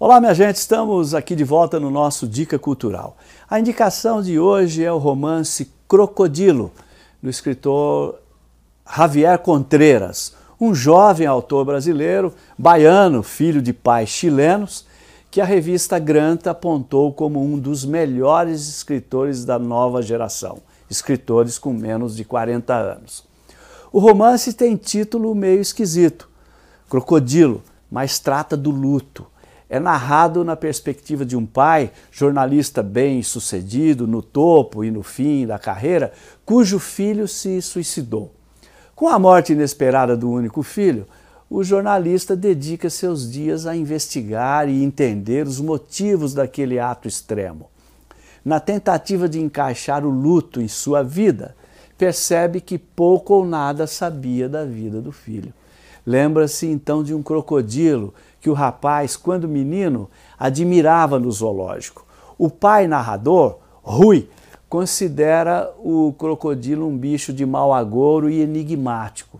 Olá, minha gente, estamos aqui de volta no nosso Dica Cultural. A indicação de hoje é o romance Crocodilo, do escritor Javier Contreras, um jovem autor brasileiro, baiano, filho de pais chilenos, que a revista Granta apontou como um dos melhores escritores da nova geração, escritores com menos de 40 anos. O romance tem título meio esquisito, Crocodilo, mas trata do luto é narrado na perspectiva de um pai, jornalista bem sucedido, no topo e no fim da carreira, cujo filho se suicidou. Com a morte inesperada do único filho, o jornalista dedica seus dias a investigar e entender os motivos daquele ato extremo. Na tentativa de encaixar o luto em sua vida, percebe que pouco ou nada sabia da vida do filho. Lembra-se então de um crocodilo que o rapaz, quando menino, admirava no zoológico. O pai narrador, Rui, considera o crocodilo um bicho de mau agouro e enigmático.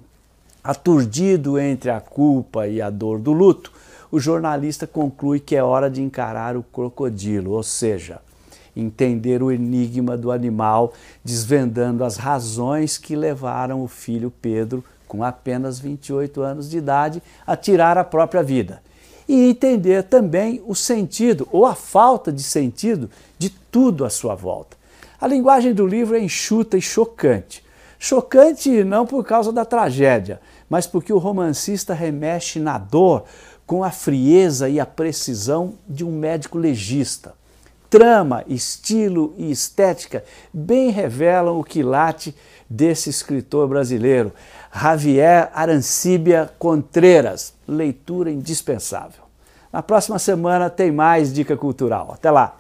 Aturdido entre a culpa e a dor do luto, o jornalista conclui que é hora de encarar o crocodilo, ou seja, entender o enigma do animal, desvendando as razões que levaram o filho Pedro com apenas 28 anos de idade, a tirar a própria vida. E entender também o sentido ou a falta de sentido de tudo à sua volta. A linguagem do livro é enxuta e chocante. Chocante não por causa da tragédia, mas porque o romancista remexe na dor com a frieza e a precisão de um médico legista. Trama, estilo e estética bem revelam o quilate desse escritor brasileiro, Javier Arancíbia Contreras. Leitura indispensável. Na próxima semana tem mais dica cultural. Até lá!